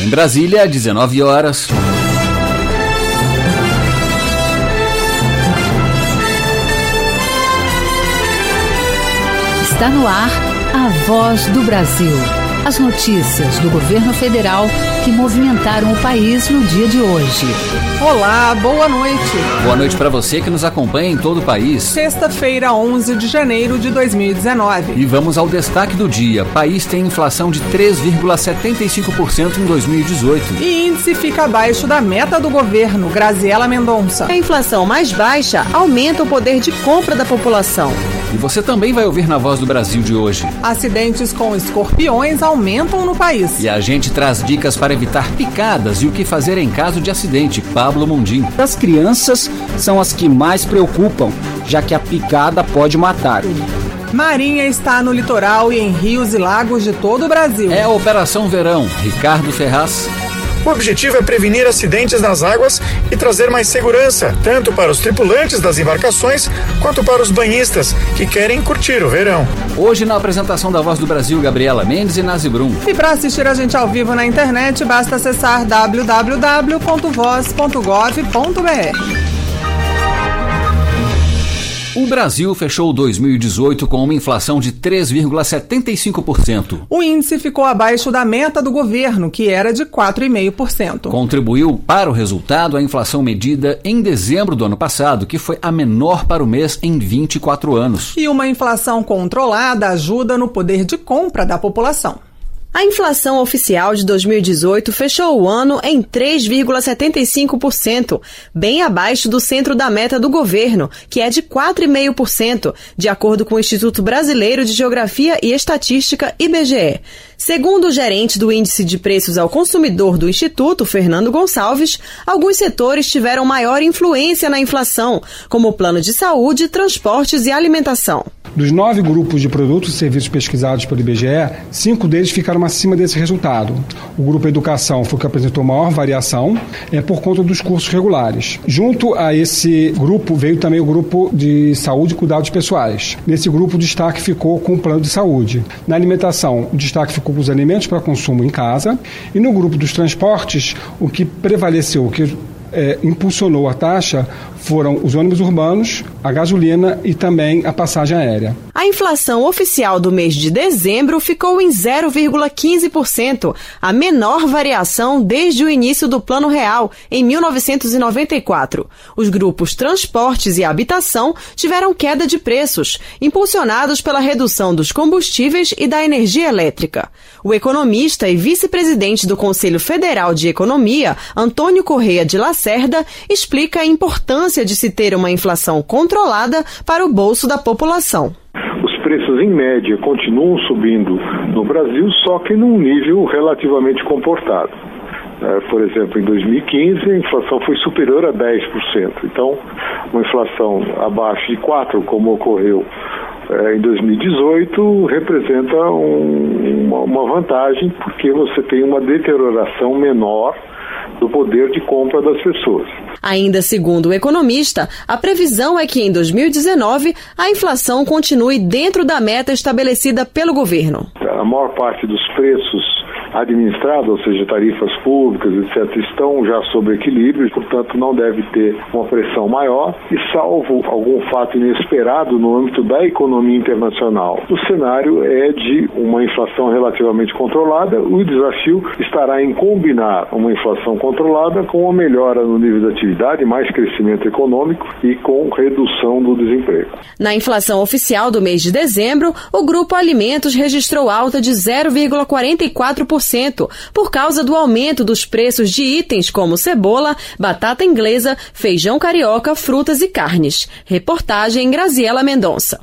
Em Brasília, 19 horas. Está no ar a voz do Brasil. As notícias do governo federal que movimentaram o país no dia de hoje. Olá, boa noite. Boa noite para você que nos acompanha em todo o país. Sexta-feira, 11 de janeiro de 2019. E vamos ao destaque do dia. País tem inflação de 3,75% em 2018. E índice fica abaixo da meta do governo, Graziela Mendonça. A inflação mais baixa aumenta o poder de compra da população. E você também vai ouvir na Voz do Brasil de hoje. Acidentes com escorpiões aumentam no país. E a gente traz dicas para evitar picadas e o que fazer em caso de acidente. Pablo Mundim. As crianças são as que mais preocupam, já que a picada pode matar. Marinha está no litoral e em rios e lagos de todo o Brasil. É a Operação Verão. Ricardo Ferraz. O objetivo é prevenir acidentes nas águas e trazer mais segurança, tanto para os tripulantes das embarcações quanto para os banhistas que querem curtir o verão. Hoje, na apresentação da Voz do Brasil, Gabriela Mendes e Nazi Brum. E para assistir a gente ao vivo na internet, basta acessar www.voz.gov.br. O Brasil fechou 2018 com uma inflação de 3,75%. O índice ficou abaixo da meta do governo, que era de 4,5%. Contribuiu para o resultado a inflação medida em dezembro do ano passado, que foi a menor para o mês em 24 anos. E uma inflação controlada ajuda no poder de compra da população. A inflação oficial de 2018 fechou o ano em 3,75%, bem abaixo do centro da meta do governo, que é de 4,5%, de acordo com o Instituto Brasileiro de Geografia e Estatística, IBGE. Segundo o gerente do Índice de Preços ao Consumidor do Instituto, Fernando Gonçalves, alguns setores tiveram maior influência na inflação, como o plano de saúde, transportes e alimentação. Dos nove grupos de produtos e serviços pesquisados pelo IBGE, cinco deles ficaram acima desse resultado. O grupo Educação foi o que apresentou maior variação é, por conta dos cursos regulares. Junto a esse grupo veio também o grupo de saúde e cuidados pessoais. Nesse grupo, o destaque ficou com o plano de saúde. Na alimentação, o destaque ficou com os alimentos para consumo em casa. E no grupo dos transportes, o que prevaleceu, o que é, impulsionou a taxa foram os ônibus urbanos, a gasolina e também a passagem aérea. A inflação oficial do mês de dezembro ficou em 0,15%, a menor variação desde o início do Plano Real, em 1994. Os grupos transportes e habitação tiveram queda de preços, impulsionados pela redução dos combustíveis e da energia elétrica. O economista e vice-presidente do Conselho Federal de Economia, Antônio Correia de Lacerda, explica a importância de se ter uma inflação controlada para o bolso da população os preços em média continuam subindo no Brasil, só que num nível relativamente comportado. É, por exemplo, em 2015 a inflação foi superior a 10%. Então, uma inflação abaixo de 4%, como ocorreu é, em 2018, representa um, uma vantagem porque você tem uma deterioração menor do poder de compra das pessoas. Ainda segundo o economista, a previsão é que em 2019 a inflação continue dentro da meta estabelecida pelo governo. A maior parte dos preços administrados, ou seja, tarifas públicas, etc., estão já sob equilíbrio, portanto não deve ter uma pressão maior e salvo algum fato inesperado no âmbito da economia internacional. O cenário é de uma inflação relativamente controlada, o desafio estará em combinar uma inflação controlada com uma melhora no nível da atividade, mais crescimento econômico e com redução do desemprego. Na inflação oficial do mês de dezembro, o grupo Alimentos registrou alta de 0,44% por causa do aumento dos preços de itens como cebola, batata inglesa, feijão carioca, frutas e carnes. Reportagem Graziela Mendonça.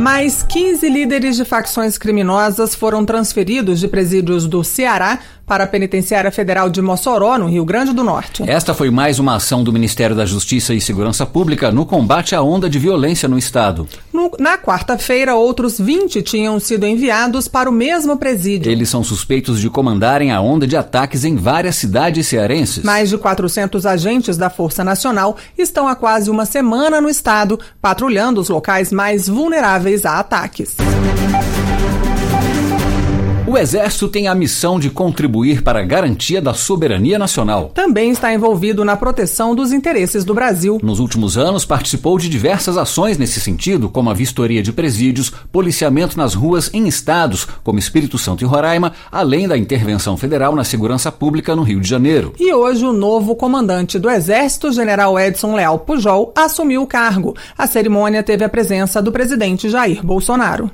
Mais 15 líderes de facções criminosas foram transferidos de presídios do Ceará para a Penitenciária Federal de Mossoró, no Rio Grande do Norte. Esta foi mais uma ação do Ministério da Justiça e Segurança Pública no combate à onda de violência no Estado. No, na quarta-feira, outros 20 tinham sido enviados para o mesmo presídio. Eles são suspeitos de comandarem a onda de ataques em várias cidades cearenses. Mais de 400 agentes da Força Nacional estão há quase uma semana no Estado, patrulhando os locais mais vulneráveis a ataques. O Exército tem a missão de contribuir para a garantia da soberania nacional. Também está envolvido na proteção dos interesses do Brasil. Nos últimos anos, participou de diversas ações nesse sentido, como a vistoria de presídios, policiamento nas ruas em estados como Espírito Santo e Roraima, além da intervenção federal na segurança pública no Rio de Janeiro. E hoje o novo comandante do Exército, general Edson Leal Pujol, assumiu o cargo. A cerimônia teve a presença do presidente Jair Bolsonaro.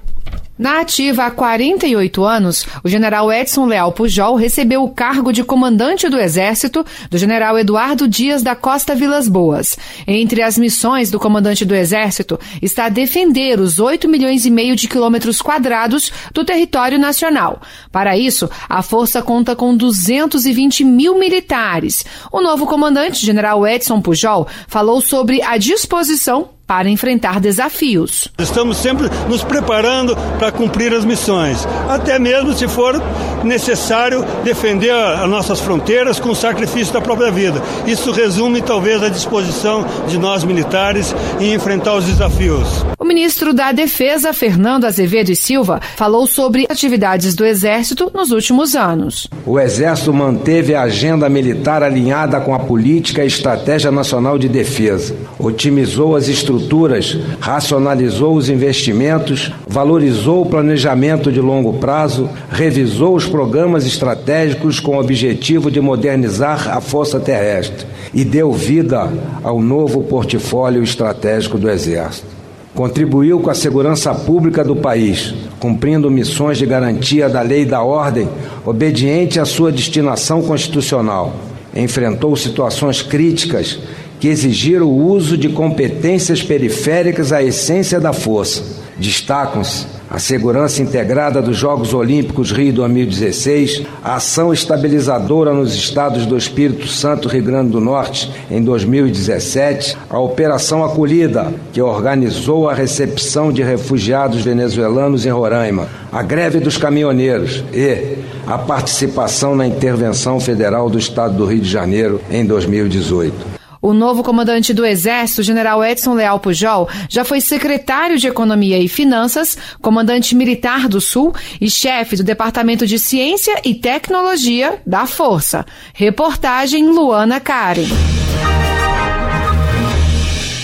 Na ativa há 48 anos, o general Edson Leal Pujol recebeu o cargo de comandante do Exército do general Eduardo Dias da Costa Vilas Boas. Entre as missões do comandante do Exército está defender os 8 milhões e meio de quilômetros quadrados do território nacional. Para isso, a força conta com 220 mil militares. O novo comandante, general Edson Pujol, falou sobre a disposição para enfrentar desafios. Estamos sempre nos preparando para cumprir as missões, até mesmo se for necessário defender as nossas fronteiras com o sacrifício da própria vida. Isso resume talvez a disposição de nós militares em enfrentar os desafios. O ministro da Defesa, Fernando Azevedo e Silva, falou sobre atividades do Exército nos últimos anos. O Exército manteve a agenda militar alinhada com a política e estratégia nacional de defesa, otimizou as estruturas estruturas, racionalizou os investimentos, valorizou o planejamento de longo prazo, revisou os programas estratégicos com o objetivo de modernizar a força terrestre e deu vida ao novo portfólio estratégico do Exército. Contribuiu com a segurança pública do país, cumprindo missões de garantia da lei e da ordem, obediente à sua destinação constitucional. Enfrentou situações críticas que exigiram o uso de competências periféricas à essência da força. Destacam-se a segurança integrada dos Jogos Olímpicos Rio 2016, a ação estabilizadora nos estados do Espírito Santo e Rio Grande do Norte em 2017, a Operação Acolhida, que organizou a recepção de refugiados venezuelanos em Roraima, a greve dos caminhoneiros e a participação na intervenção federal do Estado do Rio de Janeiro em 2018. O novo comandante do Exército, general Edson Leal Pujol, já foi secretário de Economia e Finanças, comandante militar do Sul e chefe do Departamento de Ciência e Tecnologia da Força. Reportagem Luana Karen.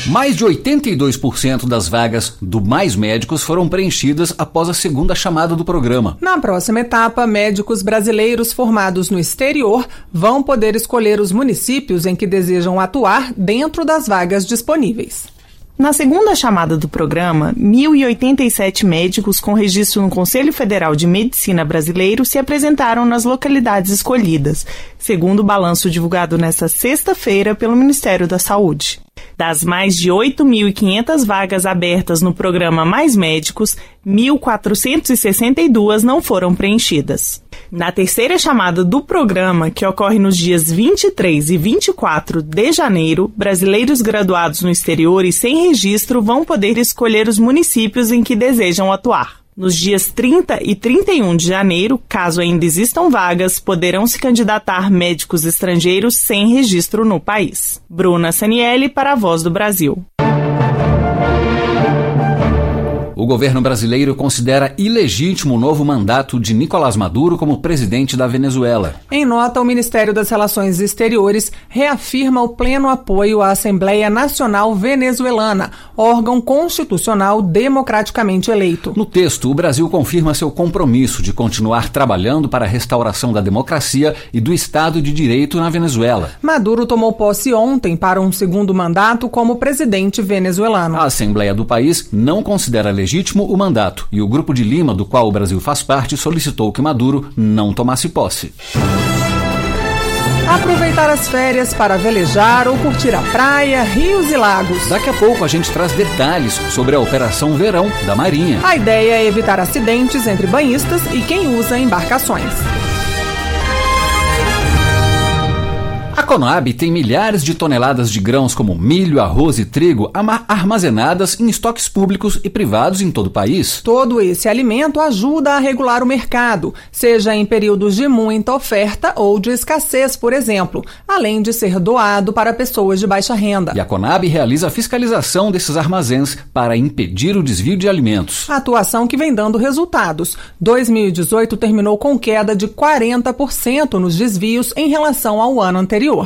Mais de 82% das vagas do Mais Médicos foram preenchidas após a segunda chamada do programa. Na próxima etapa, médicos brasileiros formados no exterior vão poder escolher os municípios em que desejam atuar dentro das vagas disponíveis. Na segunda chamada do programa, 1.087 médicos com registro no Conselho Federal de Medicina Brasileiro se apresentaram nas localidades escolhidas, segundo o balanço divulgado nesta sexta-feira pelo Ministério da Saúde. Das mais de 8.500 vagas abertas no programa Mais Médicos, 1.462 não foram preenchidas. Na terceira chamada do programa, que ocorre nos dias 23 e 24 de janeiro, brasileiros graduados no exterior e sem registro vão poder escolher os municípios em que desejam atuar. Nos dias 30 e 31 de janeiro, caso ainda existam vagas, poderão se candidatar médicos estrangeiros sem registro no país. Bruna Saniele para a Voz do Brasil. O governo brasileiro considera ilegítimo o novo mandato de Nicolás Maduro como presidente da Venezuela. Em nota, o Ministério das Relações Exteriores reafirma o pleno apoio à Assembleia Nacional Venezuelana, órgão constitucional democraticamente eleito. No texto, o Brasil confirma seu compromisso de continuar trabalhando para a restauração da democracia e do Estado de Direito na Venezuela. Maduro tomou posse ontem para um segundo mandato como presidente venezuelano. A Assembleia do país não considera legítimo legítimo o mandato e o Grupo de Lima, do qual o Brasil faz parte, solicitou que Maduro não tomasse posse. Aproveitar as férias para velejar ou curtir a praia, rios e lagos. Daqui a pouco a gente traz detalhes sobre a Operação Verão da Marinha. A ideia é evitar acidentes entre banhistas e quem usa embarcações. Conab tem milhares de toneladas de grãos como milho, arroz e trigo armazenadas em estoques públicos e privados em todo o país. Todo esse alimento ajuda a regular o mercado, seja em períodos de muita oferta ou de escassez, por exemplo, além de ser doado para pessoas de baixa renda. E a Conab realiza a fiscalização desses armazéns para impedir o desvio de alimentos. A atuação que vem dando resultados. 2018 terminou com queda de 40% nos desvios em relação ao ano anterior.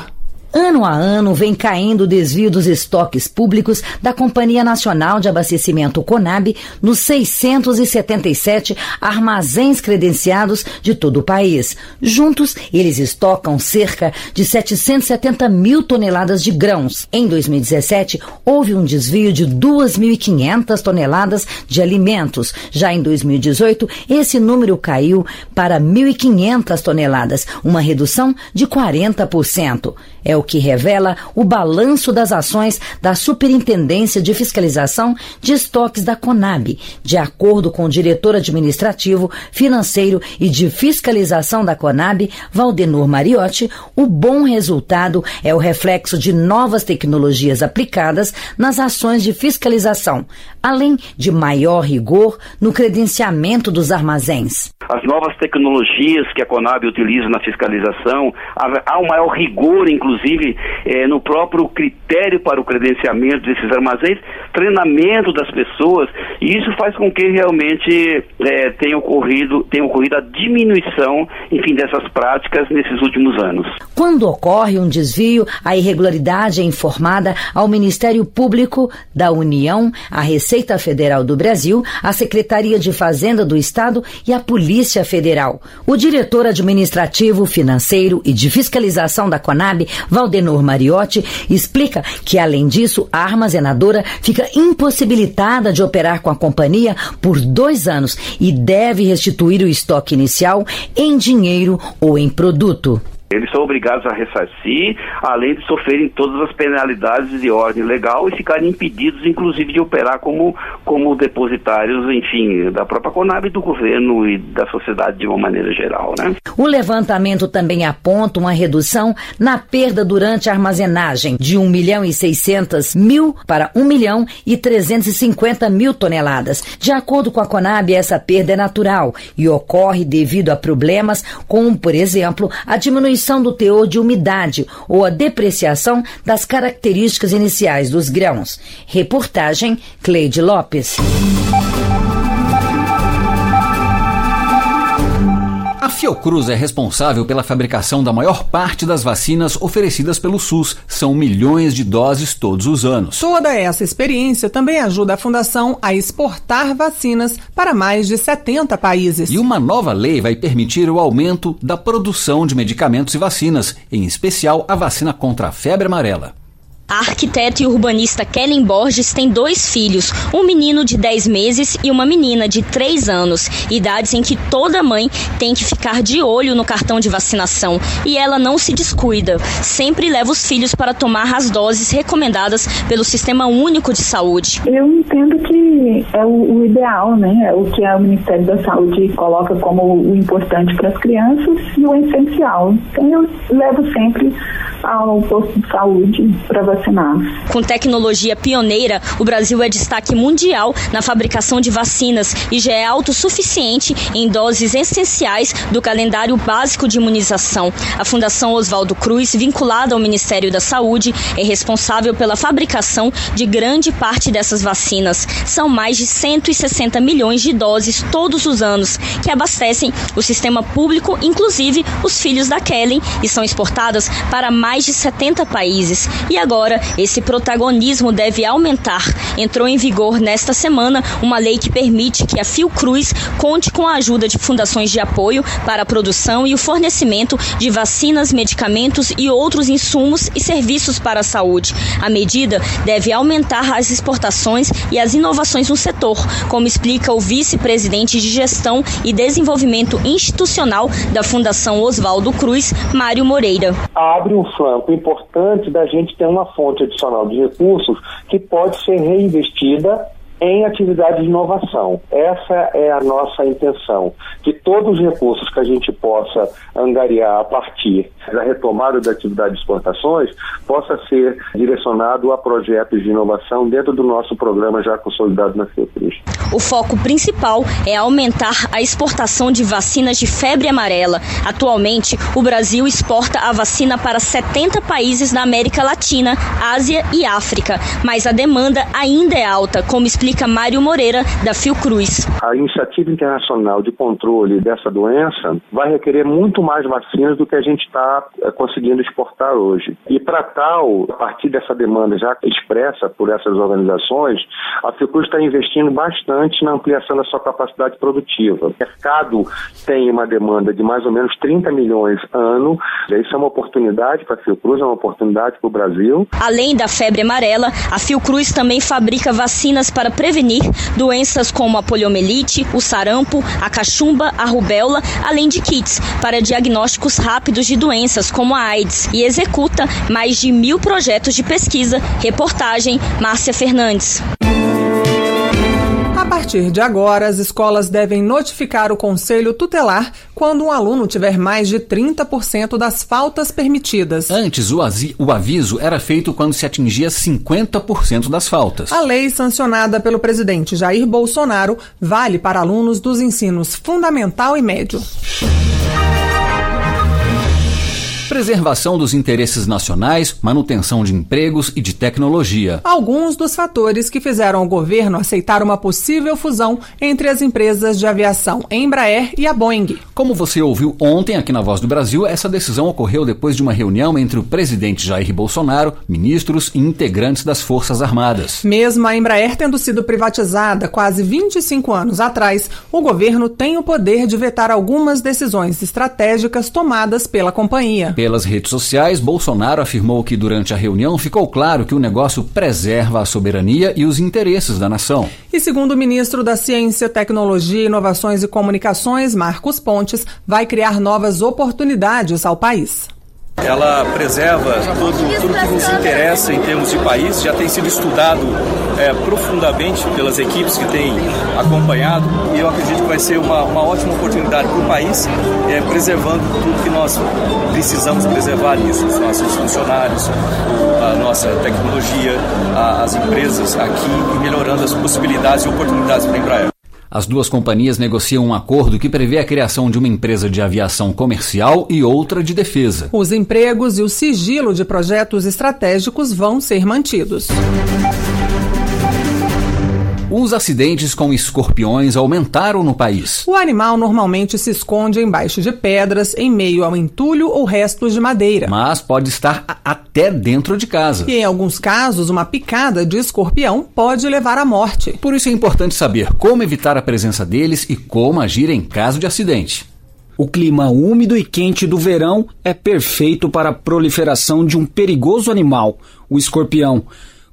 Ano a ano vem caindo o desvio dos estoques públicos da Companhia Nacional de Abastecimento Conab nos 677 armazéns credenciados de todo o país. Juntos, eles estocam cerca de 770 mil toneladas de grãos. Em 2017, houve um desvio de 2.500 toneladas de alimentos. Já em 2018, esse número caiu para 1.500 toneladas, uma redução de 40%. É o que revela o balanço das ações da Superintendência de Fiscalização de Estoques da Conab. De acordo com o diretor administrativo, financeiro e de fiscalização da Conab, Valdenor Mariotti, o bom resultado é o reflexo de novas tecnologias aplicadas nas ações de fiscalização, além de maior rigor no credenciamento dos armazéns. As novas tecnologias que a Conab utiliza na fiscalização, há um maior rigor, inclusive é, no próprio critério para o credenciamento desses armazéns, treinamento das pessoas, e isso faz com que realmente é, tenha, ocorrido, tenha ocorrido a diminuição, enfim, dessas práticas nesses últimos anos. Quando ocorre um desvio, a irregularidade é informada ao Ministério Público da União, à Receita Federal do Brasil, à Secretaria de Fazenda do Estado e à Polícia Federal. O diretor administrativo, financeiro e de fiscalização da Conab Valdenor Mariotti explica que, além disso, a armazenadora fica impossibilitada de operar com a companhia por dois anos e deve restituir o estoque inicial em dinheiro ou em produto. Eles são obrigados a ressarcir, além de sofrerem todas as penalidades de ordem legal e ficarem impedidos, inclusive, de operar como, como depositários, enfim, da própria Conab, do governo e da sociedade de uma maneira geral. Né? O levantamento também aponta uma redução na perda durante a armazenagem de 1 milhão e 600 mil para 1 milhão e 350 mil toneladas. De acordo com a Conab, essa perda é natural e ocorre devido a problemas como, por exemplo, a diminuição diminuição do teor de umidade ou a depreciação das características iniciais dos grãos. Reportagem Cleide Lopes. A Fiocruz é responsável pela fabricação da maior parte das vacinas oferecidas pelo SUS. São milhões de doses todos os anos. Toda essa experiência também ajuda a Fundação a exportar vacinas para mais de 70 países. E uma nova lei vai permitir o aumento da produção de medicamentos e vacinas, em especial a vacina contra a febre amarela. A arquiteta e urbanista Kellen Borges tem dois filhos, um menino de 10 meses e uma menina de 3 anos, idades em que toda mãe tem que ficar de olho no cartão de vacinação. E ela não se descuida, sempre leva os filhos para tomar as doses recomendadas pelo Sistema Único de Saúde. Eu entendo que é o, o ideal, né? É o que o Ministério da Saúde coloca como o importante para as crianças e o essencial. Então eu levo sempre ao posto de saúde para vacinar. Com tecnologia pioneira, o Brasil é destaque mundial na fabricação de vacinas e já é autossuficiente em doses essenciais do calendário básico de imunização. A Fundação Oswaldo Cruz, vinculada ao Ministério da Saúde, é responsável pela fabricação de grande parte dessas vacinas. São mais de 160 milhões de doses todos os anos que abastecem o sistema público, inclusive os filhos da Kellen, e são exportadas para mais mais de 70 países. E agora, esse protagonismo deve aumentar. Entrou em vigor nesta semana uma lei que permite que a Fiocruz conte com a ajuda de fundações de apoio para a produção e o fornecimento de vacinas, medicamentos e outros insumos e serviços para a saúde. A medida deve aumentar as exportações e as inovações no setor, como explica o vice-presidente de Gestão e Desenvolvimento Institucional da Fundação Oswaldo Cruz, Mário Moreira. Abre um flanco importante da gente ter uma fonte adicional de recursos que pode ser reinvestida em atividades de inovação. Essa é a nossa intenção, que todos os recursos que a gente possa angariar a partir da retomada da atividade de exportações possa ser direcionado a projetos de inovação dentro do nosso programa já consolidado na Fiocruz. O foco principal é aumentar a exportação de vacinas de febre amarela. Atualmente, o Brasil exporta a vacina para 70 países na América Latina, Ásia e África, mas a demanda ainda é alta, como explica Mário Moreira, da Fiocruz. A iniciativa internacional de controle dessa doença vai requerer muito mais vacinas do que a gente está eh, conseguindo exportar hoje. E para tal, a partir dessa demanda já expressa por essas organizações, a Fiocruz está investindo bastante na ampliação da sua capacidade produtiva. O mercado tem uma demanda de mais ou menos 30 milhões ano. Isso é uma oportunidade para a Fiocruz, é uma oportunidade para o Brasil. Além da febre amarela, a Fiocruz também fabrica vacinas para prevenir doenças como a poliomielite, o sarampo, a cachumba, a rubéola, além de kits para diagnósticos rápidos de doenças como a AIDS e executa mais de mil projetos de pesquisa. Reportagem Márcia Fernandes. A partir de agora, as escolas devem notificar o conselho tutelar quando um aluno tiver mais de 30% das faltas permitidas. Antes, o, aviso era feito quando se atingia 50% das faltas. A lei sancionada pelo presidente Jair Bolsonaro vale para alunos dos ensinos fundamental e médio preservação dos interesses nacionais, manutenção de empregos e de tecnologia. Alguns dos fatores que fizeram o governo aceitar uma possível fusão entre as empresas de aviação Embraer e a Boeing. Como você ouviu ontem aqui na Voz do Brasil, essa decisão ocorreu depois de uma reunião entre o presidente Jair Bolsonaro, ministros e integrantes das Forças Armadas. Mesmo a Embraer tendo sido privatizada quase 25 anos atrás, o governo tem o poder de vetar algumas decisões estratégicas tomadas pela companhia. Pelas redes sociais, Bolsonaro afirmou que durante a reunião ficou claro que o negócio preserva a soberania e os interesses da nação. E segundo o ministro da Ciência, Tecnologia, Inovações e Comunicações, Marcos Pontes, vai criar novas oportunidades ao país. Ela preserva tudo, tudo que nos interessa em termos de país, já tem sido estudado é, profundamente pelas equipes que têm acompanhado e eu acredito que vai ser uma, uma ótima oportunidade para o país, é, preservando tudo que nós precisamos preservar nisso, os nossos funcionários, a nossa tecnologia, a, as empresas aqui e melhorando as possibilidades e oportunidades para a Embraer. As duas companhias negociam um acordo que prevê a criação de uma empresa de aviação comercial e outra de defesa. Os empregos e o sigilo de projetos estratégicos vão ser mantidos. Os acidentes com escorpiões aumentaram no país. O animal normalmente se esconde embaixo de pedras, em meio ao entulho ou restos de madeira. Mas pode estar até dentro de casa. E em alguns casos, uma picada de escorpião pode levar à morte. Por isso é importante saber como evitar a presença deles e como agir em caso de acidente. O clima úmido e quente do verão é perfeito para a proliferação de um perigoso animal, o escorpião.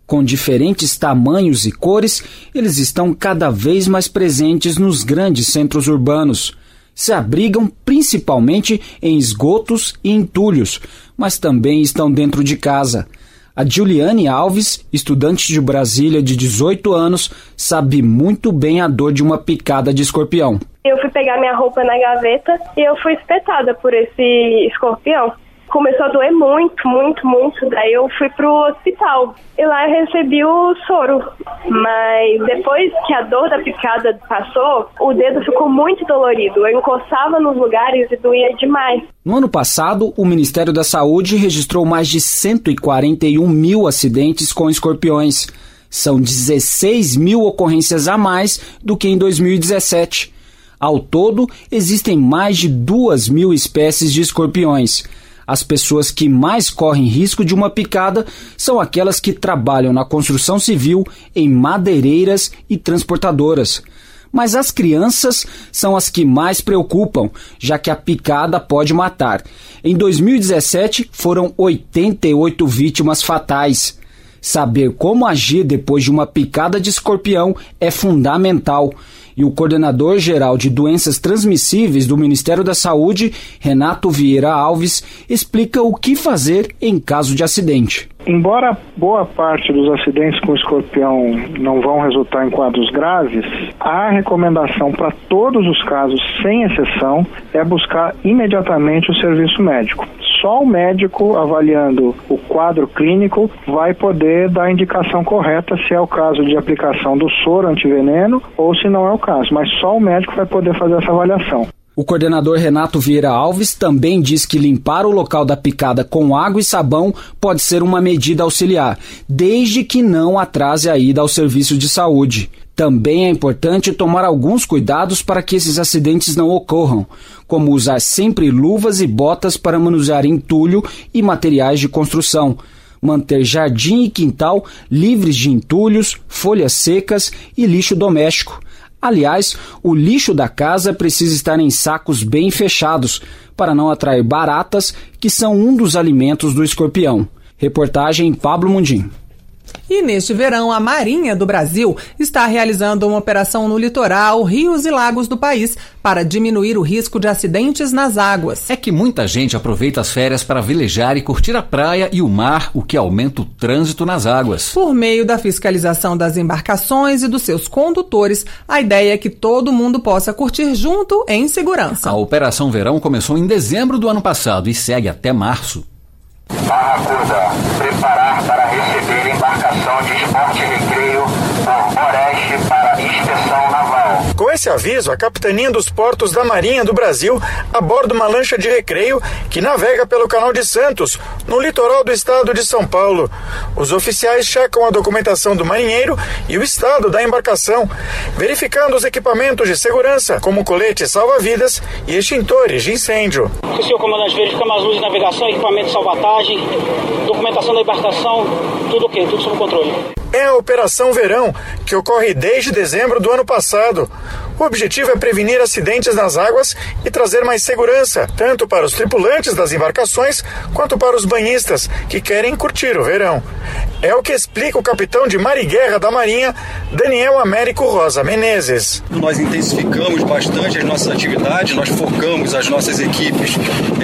Com diferentes tamanhos e cores, eles estão cada vez mais presentes nos grandes centros urbanos. Se abrigam principalmente em esgotos e entulhos, mas também estão dentro de casa. A Juliane Alves, estudante de Brasília de 18 anos, sabe muito bem a dor de uma picada de escorpião. Eu fui pegar minha roupa na gaveta e eu fui espetada por esse escorpião começou a doer muito, muito, muito. Daí eu fui pro hospital e lá eu recebi o soro. Mas depois que a dor da picada passou, o dedo ficou muito dolorido. Eu encostava nos lugares e doía demais. No ano passado, o Ministério da Saúde registrou mais de 141 mil acidentes com escorpiões. São 16 mil ocorrências a mais do que em 2017. Ao todo, existem mais de 2 mil espécies de escorpiões. As pessoas que mais correm risco de uma picada são aquelas que trabalham na construção civil, em madeireiras e transportadoras. Mas as crianças são as que mais preocupam, já que a picada pode matar. Em 2017, foram 88 vítimas fatais. Saber como agir depois de uma picada de escorpião é fundamental. E o coordenador geral de doenças transmissíveis do Ministério da Saúde, Renato Vieira Alves, explica o que fazer em caso de acidente. Embora boa parte dos acidentes com escorpião não vão resultar em quadros graves, a recomendação para todos os casos, sem exceção, é buscar imediatamente o serviço médico. Só o médico, avaliando o quadro clínico, vai poder dar a indicação correta se é o caso de aplicação do soro antiveneno ou se não é o caso, mas só o médico vai poder fazer essa avaliação. O coordenador Renato Vieira Alves também diz que limpar o local da picada com água e sabão pode ser uma medida auxiliar, desde que não atrase a ida ao serviço de saúde. Também é importante tomar alguns cuidados para que esses acidentes não ocorram, como usar sempre luvas e botas para manusear entulho e materiais de construção, manter jardim e quintal livres de entulhos, folhas secas e lixo doméstico Aliás, o lixo da casa precisa estar em sacos bem fechados para não atrair baratas, que são um dos alimentos do escorpião. Reportagem Pablo Mundim. E neste verão, a Marinha do Brasil está realizando uma operação no litoral, rios e lagos do país para diminuir o risco de acidentes nas águas. É que muita gente aproveita as férias para velejar e curtir a praia e o mar, o que aumenta o trânsito nas águas. Por meio da fiscalização das embarcações e dos seus condutores, a ideia é que todo mundo possa curtir junto em segurança. A Operação Verão começou em dezembro do ano passado e segue até março. Barracuda, preparar para receber embarcação de esporte recreio por Oreste para. Com esse aviso, a Capitania dos Portos da Marinha do Brasil aborda uma lancha de recreio que navega pelo Canal de Santos, no litoral do estado de São Paulo. Os oficiais checam a documentação do marinheiro e o estado da embarcação, verificando os equipamentos de segurança, como coletes salva-vidas e extintores de incêndio. O senhor comandante, verificamos as luzes de navegação, equipamento de salvatagem, documentação da embarcação, tudo ok, tudo sob controle. É a Operação Verão, que ocorre desde dezembro do ano passado. O objetivo é prevenir acidentes nas águas e trazer mais segurança, tanto para os tripulantes das embarcações quanto para os banhistas que querem curtir o verão. É o que explica o capitão de Mar e Guerra da Marinha, Daniel Américo Rosa Menezes. Nós intensificamos bastante as nossas atividades, nós focamos as nossas equipes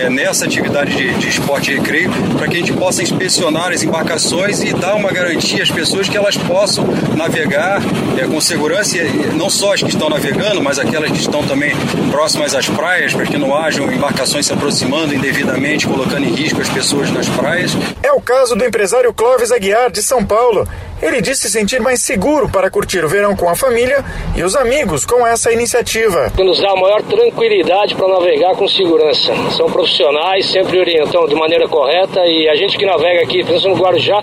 é, nessa atividade de, de esporte e recreio para que a gente possa inspecionar as embarcações e dar uma garantia às pessoas que elas possam navegar é, com segurança, não só as que estão navegando, mas aquelas que estão também próximas às praias, para que não hajam embarcações se aproximando indevidamente, colocando em risco as pessoas nas praias. É o caso do empresário Clóvis Aguiar, de São Paulo. Ele disse se sentir mais seguro para curtir o verão com a família e os amigos com essa iniciativa. Nos dá a maior tranquilidade para navegar com segurança. São profissionais, sempre orientam de maneira correta e a gente que navega aqui, pensando no Guarujá,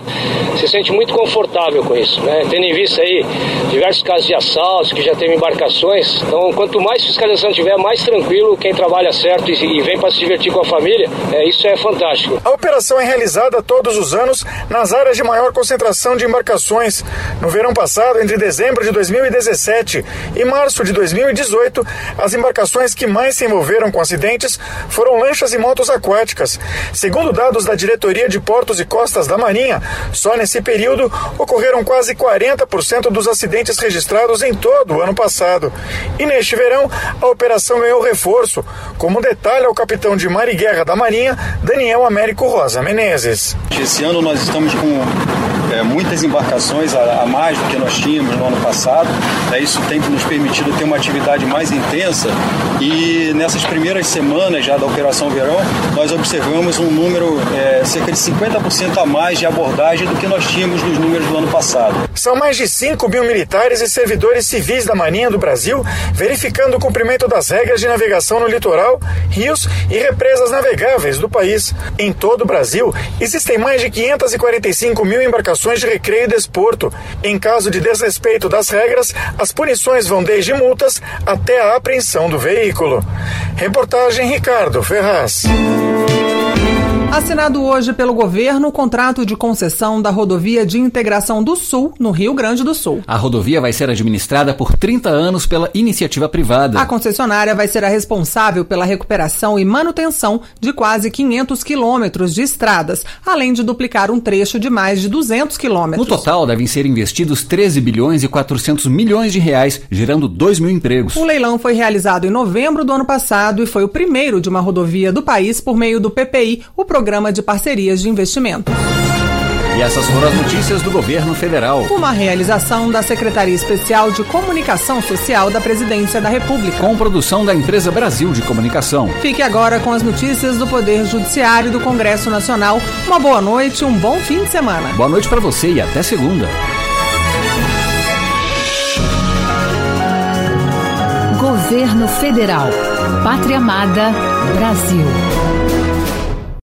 se sente muito confortável com isso. Né? Tendo em vista aí diversos casos de assaltos, que já teve embarcações. Então, quanto mais fiscalização tiver, mais tranquilo quem trabalha certo e vem para se divertir com a família, é, isso é fantástico. A operação é realizada todos os anos nas áreas de maior concentração de embarcações no verão passado, entre dezembro de 2017 e março de 2018, as embarcações que mais se envolveram com acidentes foram lanchas e motos aquáticas. Segundo dados da Diretoria de Portos e Costas da Marinha, só nesse período ocorreram quase 40% dos acidentes registrados em todo o ano passado. E neste verão, a operação ganhou reforço, como detalha o capitão de Mar e Guerra da Marinha, Daniel Américo Rosa Menezes. Esse ano nós estamos com é, muitas embarcações a, a, mais do que nós tínhamos no ano passado. É, isso tem nos permitido ter uma atividade mais intensa e nessas primeiras semanas já da Operação Verão, nós observamos um número é, cerca de 50% a mais de abordagem do que nós tínhamos nos números do ano passado. São mais de 5 mil militares e servidores civis da Marinha do Brasil verificando o cumprimento das regras de navegação no litoral, rios e represas navegáveis do país. Em todo o Brasil, existem mais de 545 mil embarcações de recreio e desporto. Em caso de desrespeito das regras, as punições vão desde multas até a apreensão do veículo. Reportagem Ricardo Ferraz. Assinado hoje pelo governo o contrato de concessão da rodovia de integração do Sul, no Rio Grande do Sul. A rodovia vai ser administrada por 30 anos pela iniciativa privada. A concessionária vai ser a responsável pela recuperação e manutenção de quase 500 quilômetros de estradas, além de duplicar um trecho de mais de 200 quilômetros. No total, devem ser investidos 13 bilhões e 400 milhões de reais, gerando 2 mil empregos. O leilão foi realizado em novembro do ano passado e foi o primeiro de uma rodovia do país por meio do PPI, o Programa de Parcerias de Investimento. E essas foram as notícias do governo federal. Uma realização da Secretaria Especial de Comunicação Social da Presidência da República. Com produção da Empresa Brasil de Comunicação. Fique agora com as notícias do Poder Judiciário do Congresso Nacional. Uma boa noite e um bom fim de semana. Boa noite para você e até segunda. Governo Federal. Pátria Amada, Brasil.